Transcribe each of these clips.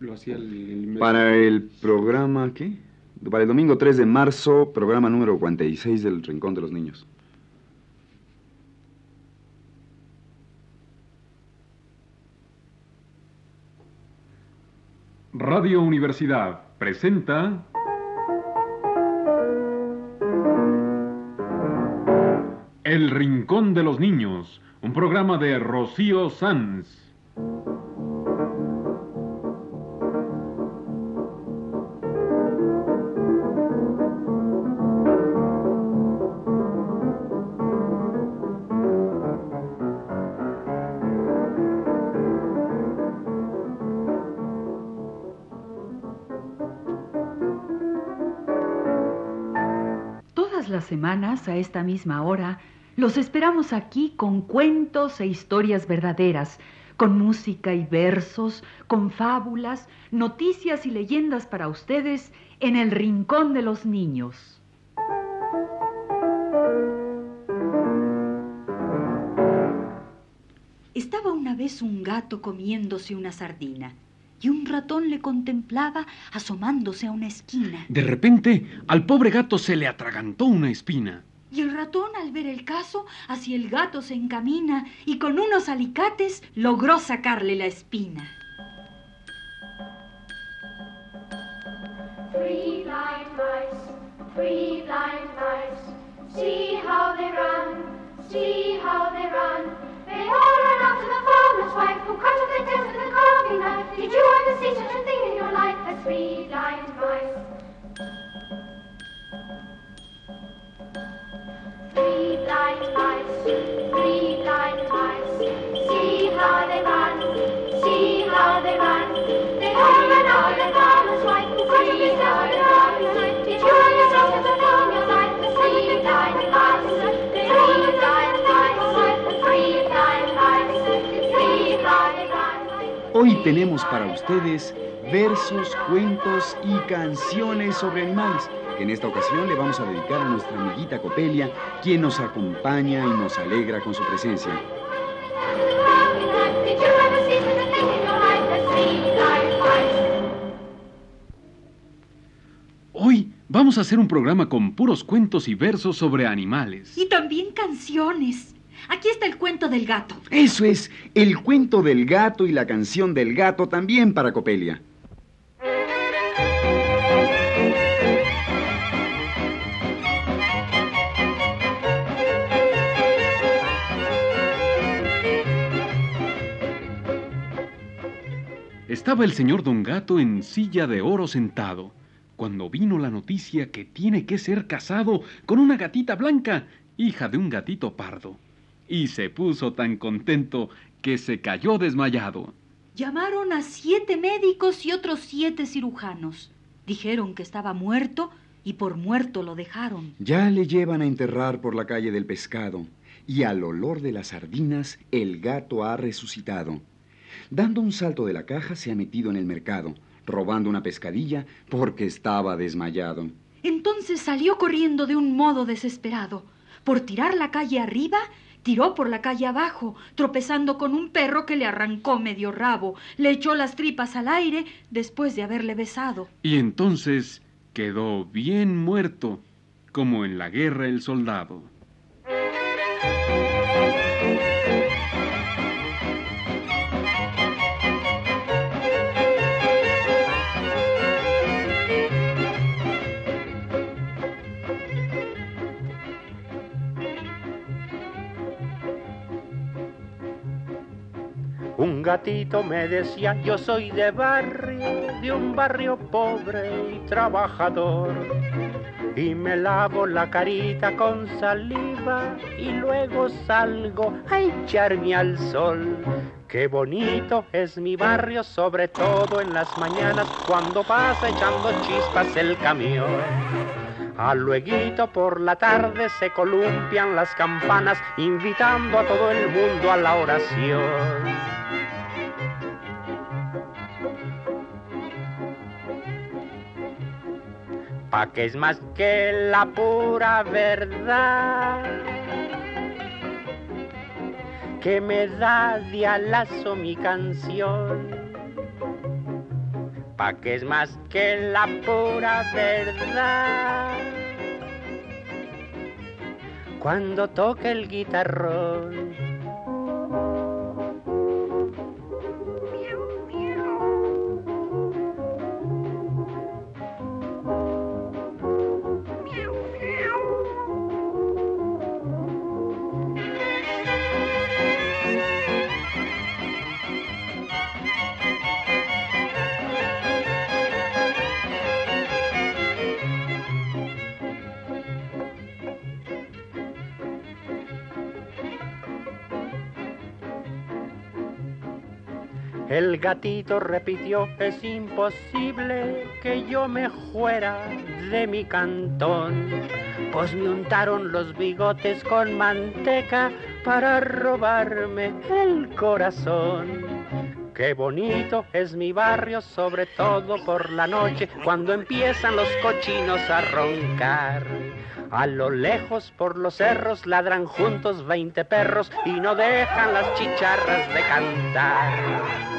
lo hacía el, Para el programa, ¿qué? Para el domingo 3 de marzo, programa número 46 del Rincón de los Niños. Radio Universidad presenta El Rincón de los Niños, un programa de Rocío Sanz. Todas las semanas, a esta misma hora, los esperamos aquí con cuentos e historias verdaderas, con música y versos, con fábulas, noticias y leyendas para ustedes en el Rincón de los Niños. Estaba una vez un gato comiéndose una sardina y un ratón le contemplaba asomándose a una esquina. De repente, al pobre gato se le atragantó una espina. Y el ratón, al ver el caso, hacia el gato se encamina y con unos alicates logró sacarle la espina. Three blind mice, three blind mice. See how they run, see how they run. They all run up to the farmer's wife who cut off their tails with a carving knife. Three blind mice? Three blind mice. See how they run, see how they run. They all up to the farmer's wife blind mice. Hoy tenemos para ustedes versos, cuentos y canciones sobre animales. que En esta ocasión le vamos a dedicar a nuestra amiguita Copelia, quien nos acompaña y nos alegra con su presencia. Hoy vamos a hacer un programa con puros cuentos y versos sobre animales. Y también canciones. Aquí está el cuento del gato. Eso es, el cuento del gato y la canción del gato también para Copelia. Estaba el señor Don Gato en silla de oro sentado, cuando vino la noticia que tiene que ser casado con una gatita blanca, hija de un gatito pardo. Y se puso tan contento que se cayó desmayado. Llamaron a siete médicos y otros siete cirujanos. Dijeron que estaba muerto y por muerto lo dejaron. Ya le llevan a enterrar por la calle del pescado, y al olor de las sardinas el gato ha resucitado. Dando un salto de la caja se ha metido en el mercado, robando una pescadilla porque estaba desmayado. Entonces salió corriendo de un modo desesperado. Por tirar la calle arriba, tiró por la calle abajo, tropezando con un perro que le arrancó medio rabo, le echó las tripas al aire después de haberle besado. Y entonces quedó bien muerto, como en la guerra el soldado. Gatito me decía, yo soy de barrio, de un barrio pobre y trabajador. Y me lavo la carita con saliva y luego salgo a echarme al sol. Qué bonito es mi barrio, sobre todo en las mañanas cuando pasa echando chispas el camión. A lueguito por la tarde se columpian las campanas invitando a todo el mundo a la oración. Pa' que es más que la pura verdad que me da de alazo mi canción. pa' que es más que la pura verdad. Cuando toca el guitarrón, El gatito repitió, es imposible que yo me fuera de mi cantón, pues me untaron los bigotes con manteca para robarme el corazón. Qué bonito es mi barrio, sobre todo por la noche, cuando empiezan los cochinos a roncar. A lo lejos por los cerros ladran juntos veinte perros y no dejan las chicharras de cantar.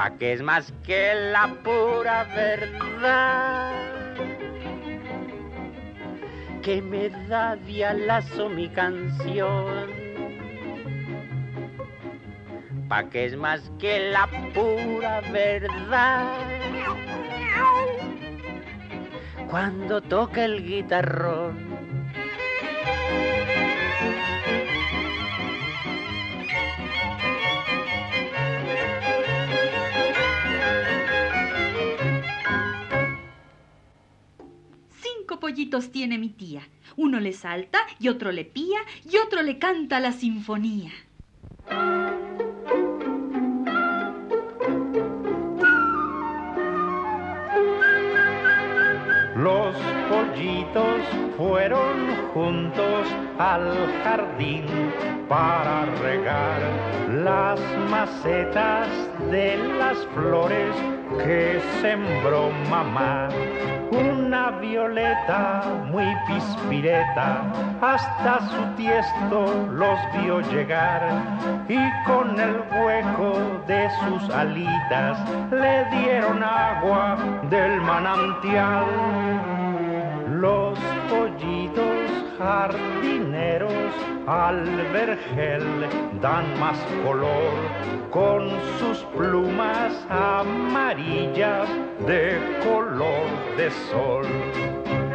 Pa' que es más que la pura verdad. Que me da dialazo mi canción. Pa' que es más que la pura verdad. Cuando toca el guitarrón pollitos tiene mi tía. Uno le salta y otro le pía y otro le canta la sinfonía. Los pollitos fueron juntos al jardín para regar las macetas de las flores que sembró mamá una violeta muy pispireta, hasta su tiesto los vio llegar y con el hueco de sus alitas le dieron agua del manantial. Los pollitos jardineros al vergel dan más color con sus plumas amarillas de color de sol.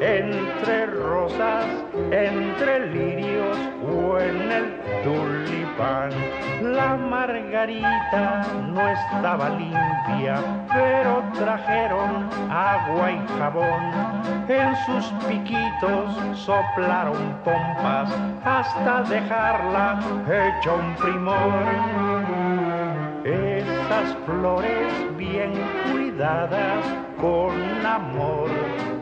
Entre rosas, entre lirios o en el tulipán. La margarita no estaba limpia, pero trajeron agua y jabón. En sus piquitos soplaron pompas hasta dejarla hecha un primor esas flores bien cuidadas con amor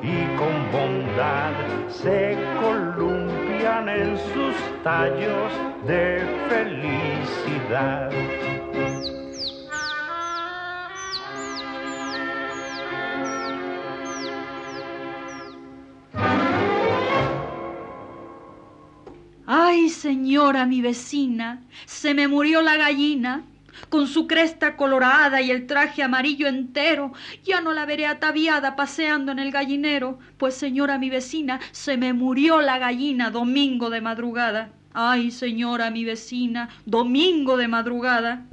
y con bondad se columpian en sus tallos de felicidad. Ay, señora, mi vecina, se me murió la gallina con su cresta colorada y el traje amarillo entero, ya no la veré ataviada paseando en el gallinero, pues señora mi vecina, se me murió la gallina domingo de madrugada. Ay, señora mi vecina, domingo de madrugada.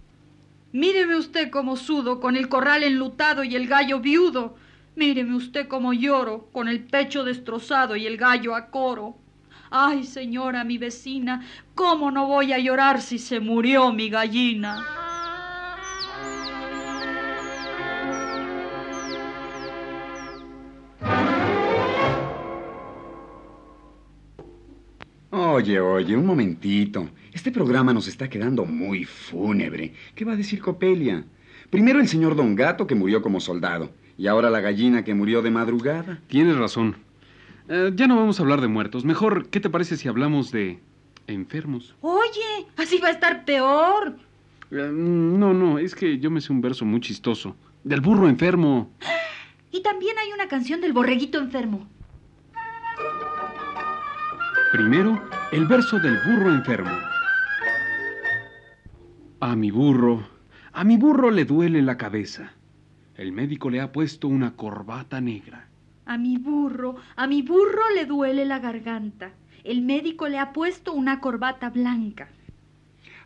Míreme usted cómo sudo, con el corral enlutado y el gallo viudo. Míreme usted cómo lloro, con el pecho destrozado y el gallo a coro. Ay, señora mi vecina, ¿cómo no voy a llorar si se murió mi gallina? Oye, oye, un momentito. Este programa nos está quedando muy fúnebre. ¿Qué va a decir Copelia? Primero el señor Don Gato, que murió como soldado. Y ahora la gallina que murió de madrugada. Tienes razón. Eh, ya no vamos a hablar de muertos. Mejor, ¿qué te parece si hablamos de enfermos? Oye, así va a estar peor. Eh, no, no, es que yo me sé un verso muy chistoso. Del burro enfermo. Y también hay una canción del borreguito enfermo. Primero, el verso del burro enfermo. A mi burro, a mi burro le duele la cabeza. El médico le ha puesto una corbata negra. A mi burro, a mi burro le duele la garganta. El médico le ha puesto una corbata blanca.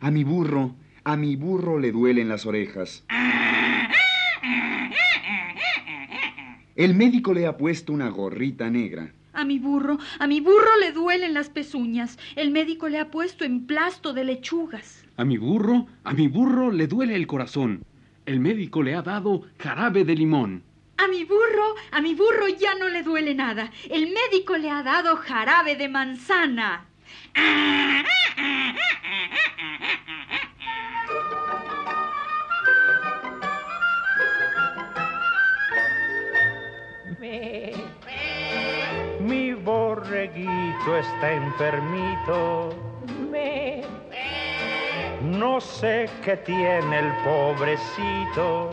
A mi burro, a mi burro le duelen las orejas. El médico le ha puesto una gorrita negra. A mi burro, a mi burro le duelen las pezuñas. El médico le ha puesto emplasto de lechugas. A mi burro, a mi burro le duele el corazón. El médico le ha dado jarabe de limón. A mi burro, a mi burro ya no le duele nada. El médico le ha dado jarabe de manzana. Borreguito está enfermito. No sé qué tiene el pobrecito.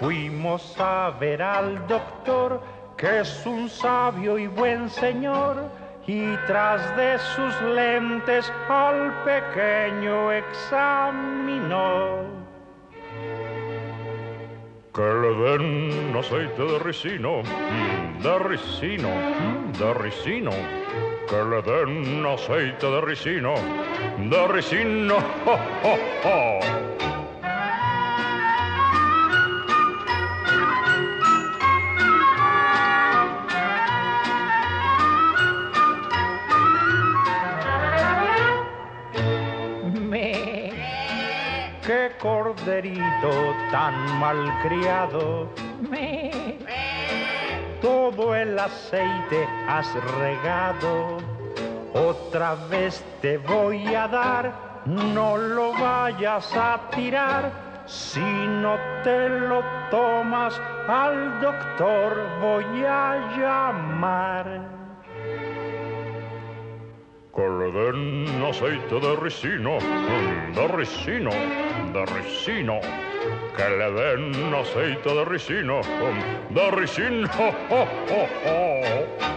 Fuimos a ver al doctor, que es un sabio y buen señor, y tras de sus lentes al pequeño examinó. Que le den aceite de ricino, mm, de ricino, mm, de ricino. Que le den aceite de ricino, de ricino. ¡Jo, jo, jo! Qué corderito tan malcriado. Todo el aceite has regado. Otra vez te voy a dar. No lo vayas a tirar. Si no te lo tomas, al doctor voy a llamar. Que aceite de ricino, de ricino, de ricino. Que le den aceite de ricino, de ricino. ¡Jo, jo, jo!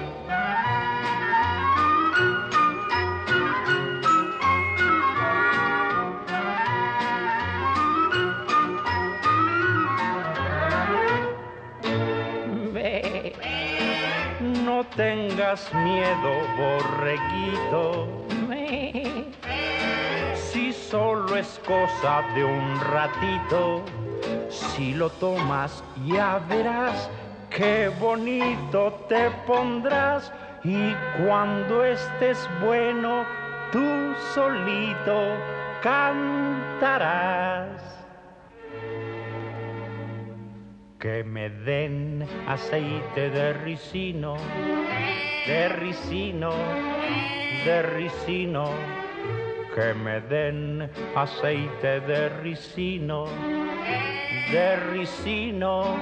No tengas miedo, borreguito. Solo es cosa de un ratito, si lo tomas ya verás qué bonito te pondrás y cuando estés bueno tú solito cantarás. Que me den aceite de ricino, de ricino, de ricino. Que me den aceite de ricino, de ricino.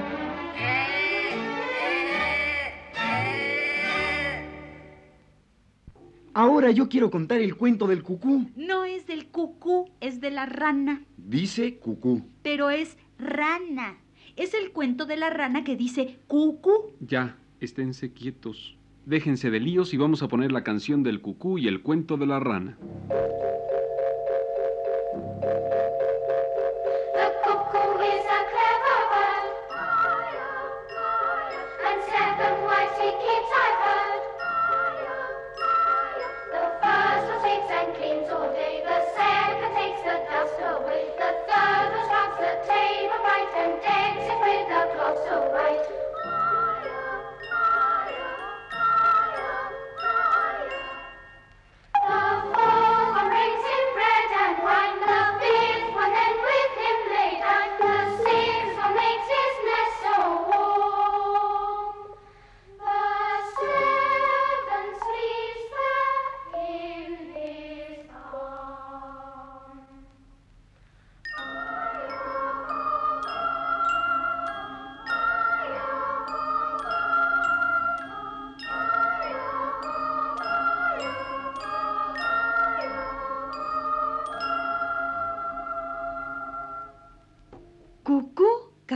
Ahora yo quiero contar el cuento del cucú. No es del cucú, es de la rana. Dice cucú. Pero es rana. Es el cuento de la rana que dice cucú. Ya, esténse quietos. Déjense de líos y vamos a poner la canción del cucú y el cuento de la rana.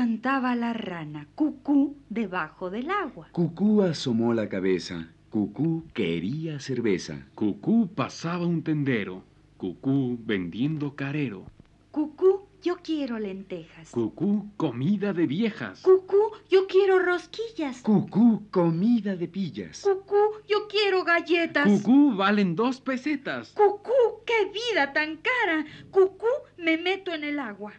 Cantaba la rana, cucú, debajo del agua. Cucú asomó la cabeza. Cucú quería cerveza. Cucú pasaba un tendero. Cucú vendiendo carero. Cucú, yo quiero lentejas. Cucú comida de viejas. Cucú, yo quiero rosquillas. Cucú comida de pillas. Cucú, yo quiero galletas. Cucú valen dos pesetas. Cucú, qué vida tan cara. Cucú, me meto en el agua.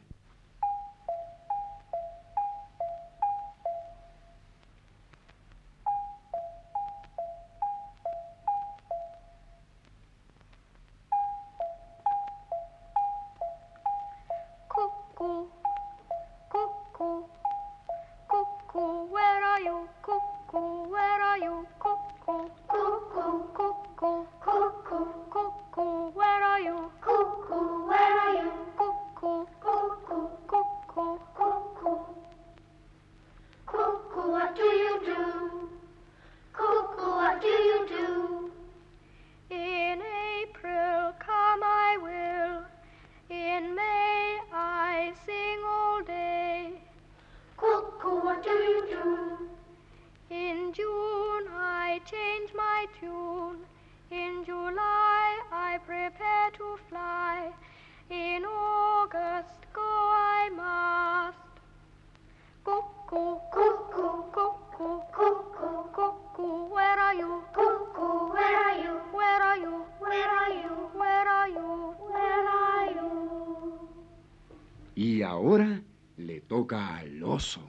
Toca al oso.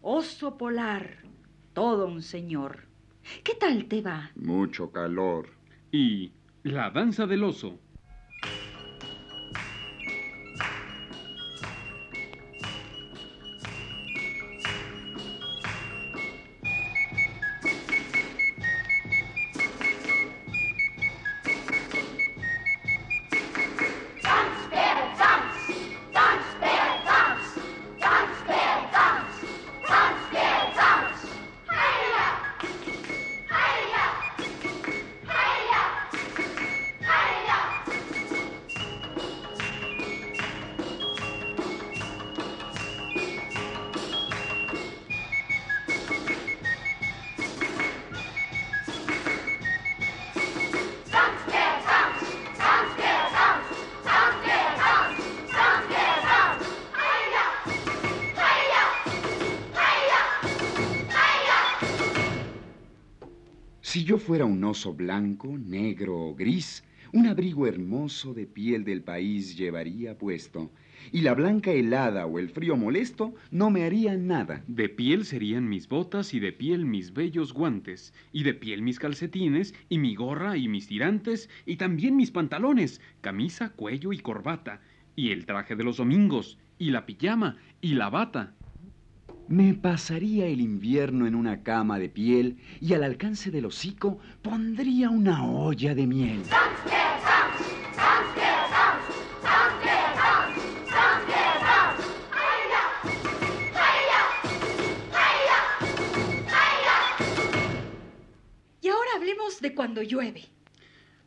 Oso polar, todo un señor. ¿Qué tal te va? Mucho calor. Y la danza del oso. Si yo fuera un oso blanco, negro o gris, un abrigo hermoso de piel del país llevaría puesto, y la blanca helada o el frío molesto no me harían nada. De piel serían mis botas y de piel mis bellos guantes, y de piel mis calcetines, y mi gorra y mis tirantes, y también mis pantalones, camisa, cuello y corbata, y el traje de los domingos, y la pijama, y la bata. Me pasaría el invierno en una cama de piel y al alcance del hocico pondría una olla de miel. Y ahora hablemos de cuando llueve.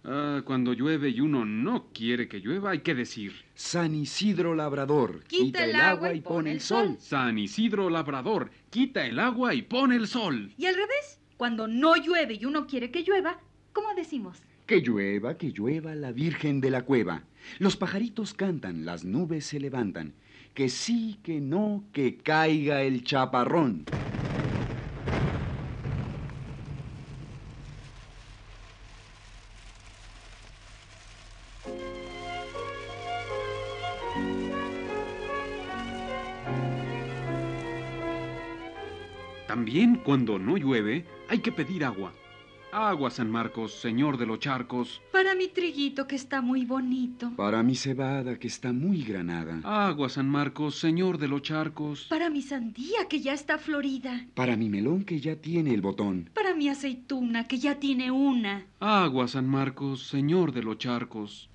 Ah, cuando llueve y uno no quiere que llueva, hay que decir. San Isidro Labrador, Quita el agua y pone el sol. San Isidro Labrador, quita el agua y pone el sol. Y al revés, cuando no llueve y uno quiere que llueva, ¿cómo decimos? Que llueva, que llueva la Virgen de la Cueva. Los pajaritos cantan, las nubes se levantan. Que sí, que no, que caiga el chaparrón. También cuando no llueve, hay que pedir agua. Agua, San Marcos, señor de los charcos. Para mi triguito que está muy bonito. Para mi cebada, que está muy granada. Agua, San Marcos, señor de los charcos. Para mi sandía que ya está florida. Para mi melón, que ya tiene el botón. Para mi aceituna que ya tiene una. Agua, San Marcos, señor de los charcos.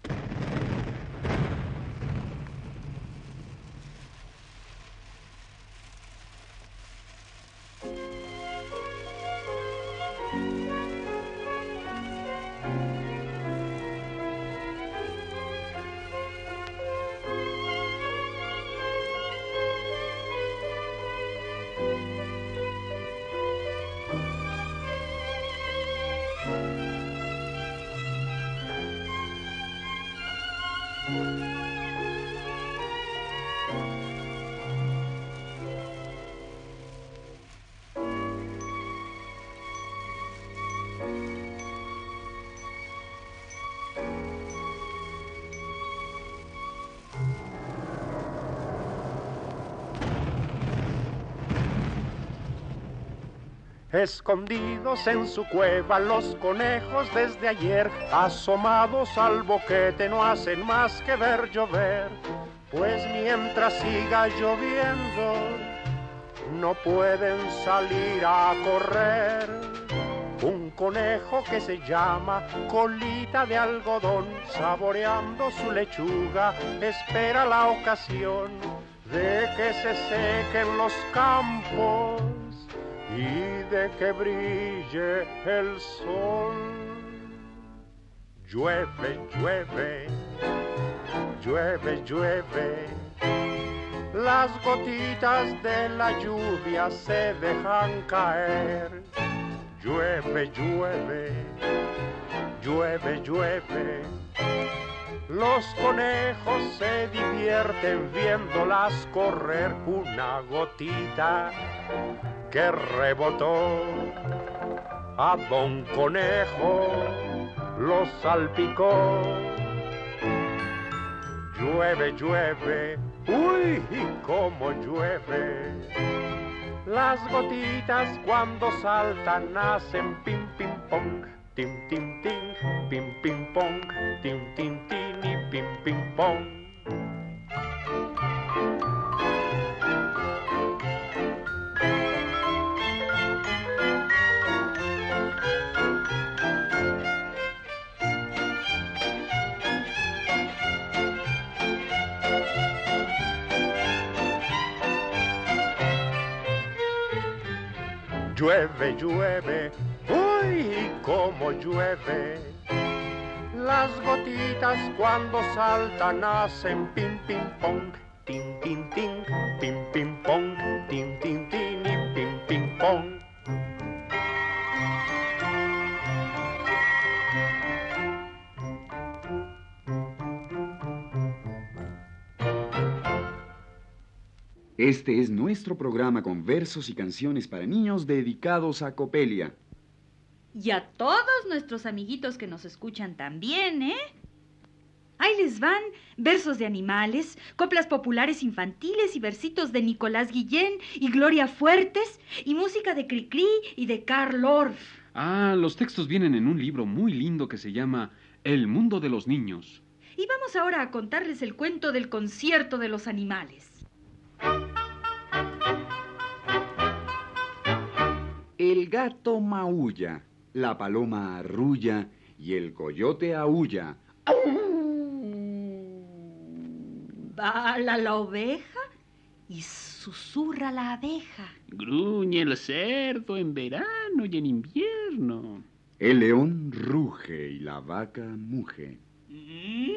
Música Escondidos en su cueva los conejos desde ayer, asomados al boquete no hacen más que ver llover, pues mientras siga lloviendo no pueden salir a correr. Un conejo que se llama colita de algodón, saboreando su lechuga, espera la ocasión de que se sequen los campos de que brille el sol. Llueve, llueve, llueve, llueve. Las gotitas de la lluvia se dejan caer. Llueve, llueve, llueve, llueve. Los conejos se divierten viéndolas correr una gotita que rebotó a Don Conejo, lo salpicó. Llueve, llueve, uy, y cómo llueve. Las gotitas cuando saltan hacen pim, pim, pong, tim, tim, tim, pim, pim, pong, tim, tim, tim y pim, pim, pong. Llueve, llueve, uy, cómo llueve. Las gotitas cuando saltan hacen pim, pim, pong, tim, tim, tim, Este es nuestro programa con versos y canciones para niños dedicados a Copelia. Y a todos nuestros amiguitos que nos escuchan también, ¿eh? Ahí les van versos de animales, coplas populares infantiles y versitos de Nicolás Guillén y Gloria Fuertes y música de Cricri y de Carl Orff. Ah, los textos vienen en un libro muy lindo que se llama El mundo de los niños. Y vamos ahora a contarles el cuento del concierto de los animales. El gato maulla, la paloma arrulla y el coyote aúlla. Bala la oveja y susurra la abeja. Gruñe el cerdo en verano y en invierno. El león ruge y la vaca muge. Mm.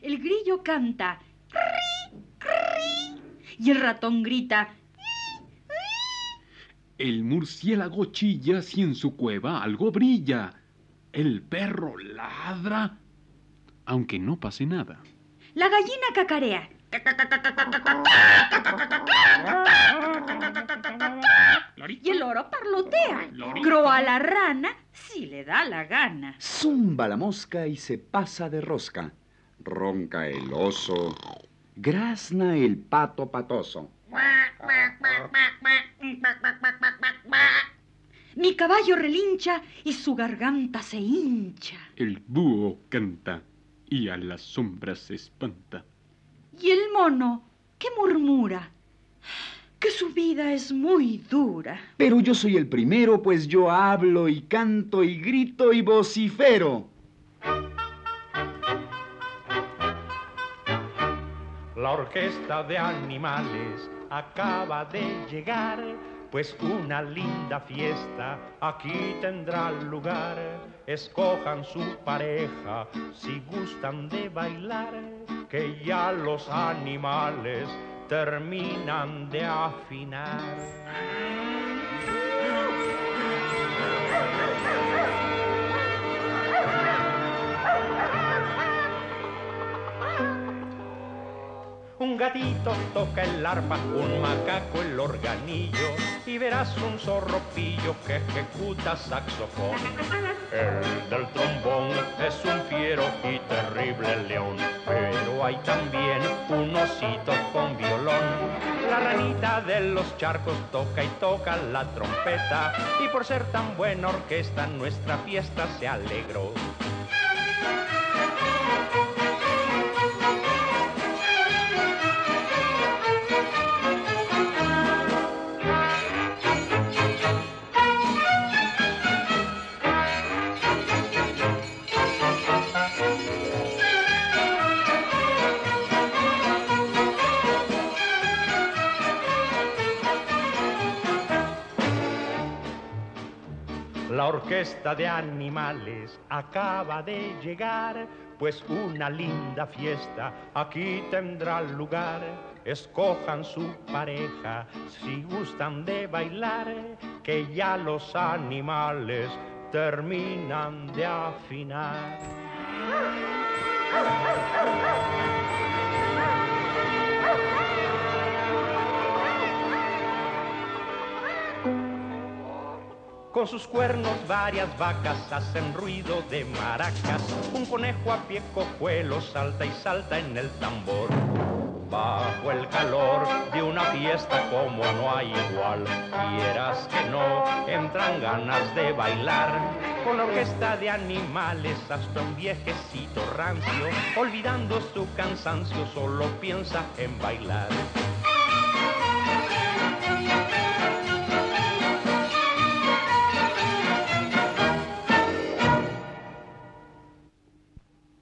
El grillo canta. "Cri, cri", Y el ratón grita. El murciélago chilla si en su cueva algo brilla. El perro ladra, aunque no pase nada. La gallina cacarea. Y el loro parlotea. Croa la rana si le da la gana. Zumba la mosca y se pasa de rosca. Ronca el oso. Grazna el pato patoso. Mi caballo relincha y su garganta se hincha. El búho canta y a las sombras se espanta. Y el mono, que murmura, que su vida es muy dura. Pero yo soy el primero, pues yo hablo y canto y grito y vocifero. La orquesta de animales acaba de llegar, pues una linda fiesta aquí tendrá lugar. Escojan su pareja si gustan de bailar, que ya los animales terminan de afinar. gatito toca el arpa, un macaco el organillo y verás un zorropillo que ejecuta saxofón. El del trombón es un fiero y terrible león, pero hay también un osito con violón. La ranita de los charcos toca y toca la trompeta y por ser tan buena orquesta nuestra fiesta se alegró. Orquesta de animales acaba de llegar, pues una linda fiesta aquí tendrá lugar. Escojan su pareja si gustan de bailar, que ya los animales terminan de afinar. Con sus cuernos varias vacas hacen ruido de maracas. Un conejo a pie cojuelo salta y salta en el tambor. Bajo el calor de una fiesta como no hay igual, quieras que no, entran ganas de bailar. Con la orquesta de animales hasta un viejecito rancio, olvidando su cansancio, solo piensa en bailar.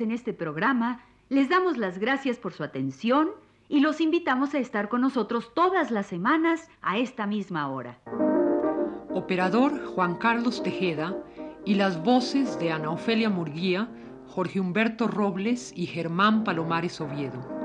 En este programa les damos las gracias por su atención y los invitamos a estar con nosotros todas las semanas a esta misma hora. Operador Juan Carlos Tejeda y las voces de Ana Ofelia Murguía, Jorge Humberto Robles y Germán Palomares Oviedo.